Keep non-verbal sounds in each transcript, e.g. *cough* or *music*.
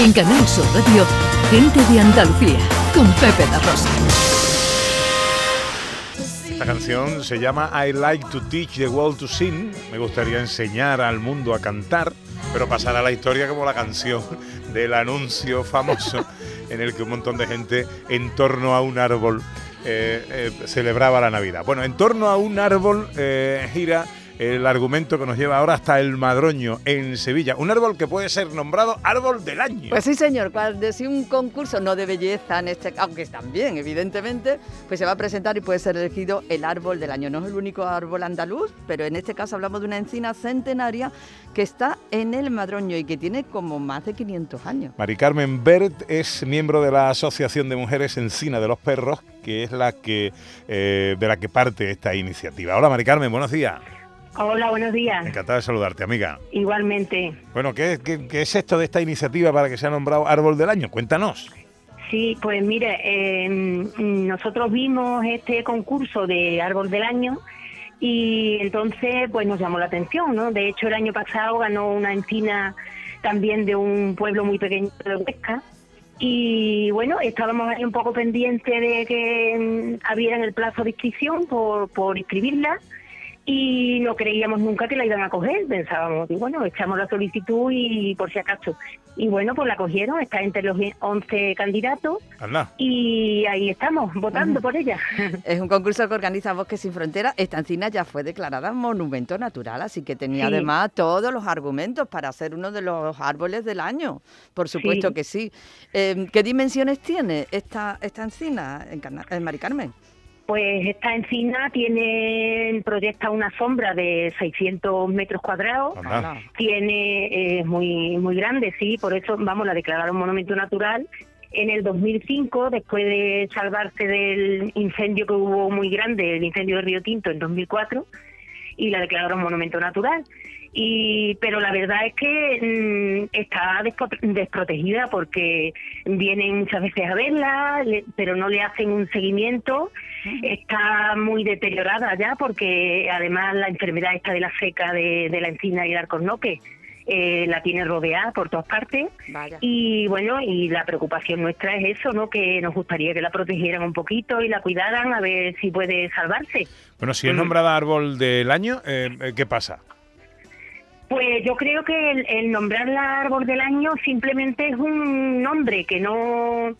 En Canal Sur Radio, Gente de Andalucía, con Pepe da Rosa. Esta canción se llama I Like to Teach the World to Sing. Me gustaría enseñar al mundo a cantar, pero pasará a la historia como la canción *laughs* del anuncio famoso *laughs* en el que un montón de gente en torno a un árbol eh, eh, celebraba la Navidad. Bueno, en torno a un árbol eh, gira el argumento que nos lleva ahora hasta el Madroño, en Sevilla. Un árbol que puede ser nombrado árbol del año. Pues sí, señor. Cuando si un concurso no de belleza, en este, aunque también, evidentemente, pues se va a presentar y puede ser elegido el árbol del año. No es el único árbol andaluz, pero en este caso hablamos de una encina centenaria que está en el Madroño y que tiene como más de 500 años. Mari Carmen Bert es miembro de la Asociación de Mujeres Encina de los Perros, que es la que eh, de la que parte esta iniciativa. Hola Mari Carmen, buenos días. Hola, buenos días. Encantado de saludarte, amiga. Igualmente. Bueno, ¿qué, es esto de esta iniciativa para que sea nombrado Árbol del Año? Cuéntanos. Sí, pues mire, em, nosotros vimos este concurso de Árbol del Año y entonces pues nos llamó la atención, ¿no? De hecho, el año pasado ganó una encina también de un pueblo muy pequeño de Huesca y bueno, estábamos ahí un poco pendientes de que em, abrieran el plazo de inscripción por, por inscribirla y no creíamos nunca que la iban a coger, pensábamos, y bueno, echamos la solicitud y por si acaso. Y bueno, pues la cogieron, está entre los 11 candidatos y ahí estamos, votando por ella. *laughs* Es un concurso que organiza Bosques Sin Fronteras. Esta encina ya fue declarada monumento natural, así que tenía además todos los argumentos para ser uno de los árboles del año. Por supuesto que sí. Em, ¿Qué dimensiones tiene esta, esta encina, en, en Mari Carmen? Pues esta encina tiene, proyecta una sombra de 600 metros cuadrados, tiene, es muy, muy grande, sí, por eso, vamos, la declararon monumento natural. En el 2005, después de salvarse del incendio que hubo muy grande, el incendio de Río Tinto en 2004, y la declararon monumento natural. Y pero la verdad es que mm, está desprotegida porque vienen muchas veces a verla pero no le hacen un seguimiento. Está muy deteriorada ya porque además la enfermedad esta de la seca de, la encina y el arcornoque eh, la tiene rodeada por todas partes. Y bueno y la preocupación nuestra es eso no que nos gustaría que la protegieran un poquito y la cuidaran a ver si puede salvarse. Bueno si es mm. nombrada árbol del año eh, eh, qué pasa pues yo creo que el, el nombrarla árbol del año simplemente es un nombre que no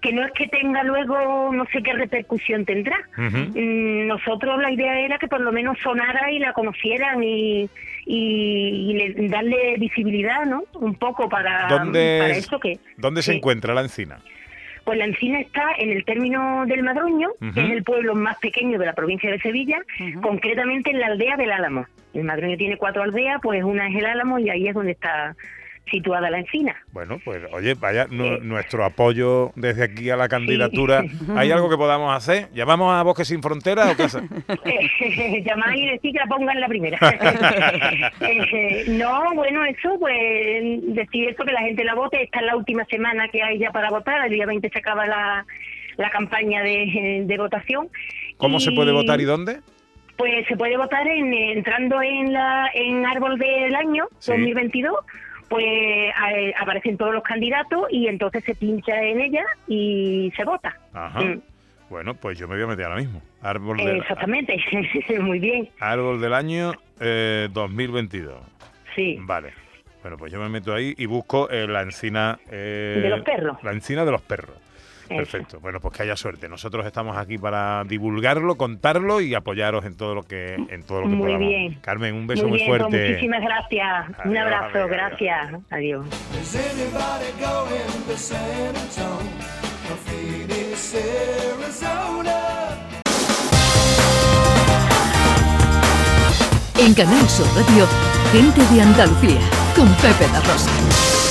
que no es que tenga luego no sé qué repercusión tendrá. Mm, nosotros la idea era que por lo menos sonara y la conocieran y, y, darle visibilidad, ¿no? Un poco para, ¿Dónde, eso que... ¿Dónde se encuentra la encina? Pues la encina está en el término del Madroño, que es el pueblo más pequeño de la provincia de Sevilla, concretamente en la aldea del Álamo. El Madroño tiene cuatro aldeas, pues una es el Álamo y ahí es donde está situada la encina. Bueno, pues oye, vaya nuestro apoyo desde aquí a la candidatura. *laughs* ¿Hay algo que podamos hacer? ¿Llamamos a Bosques Sin Fronteras o qué hace? *laughs* Llamar y decir que la pongan la primera. *laughs* Eh, no, bueno, eso, pues decir eso, que la gente la vote. Esta es la última semana que hay ya para votar. El día 20 se acaba la, la campaña de, de votación. ¿Cómo se puede votar y dónde? Pues se puede votar en, entrando en la en Árbol del Año 2022 pues eh, aparecen todos los candidatos y entonces se pincha en ella y se vota. Ajá. Mm. Bueno, pues yo me voy a meter ahora mismo. Árbol Exactamente, *laughs* muy bien. Árbol del año eh, 2022. Sí. Vale. Bueno, pues yo me meto ahí y busco eh, la encina... Eh, de los perros. La encina de los perros. Perfecto. Bueno, pues que haya suerte. Nosotros estamos aquí para divulgarlo, contarlo y apoyaros en todo lo que en todo lo que muy Bien. Carmen, un beso muy, fuerte. muchísimas gracias. un abrazo, gracias. Adiós. En Canal Sur Radio, gente de Andalucía, con Pepe La Rosa.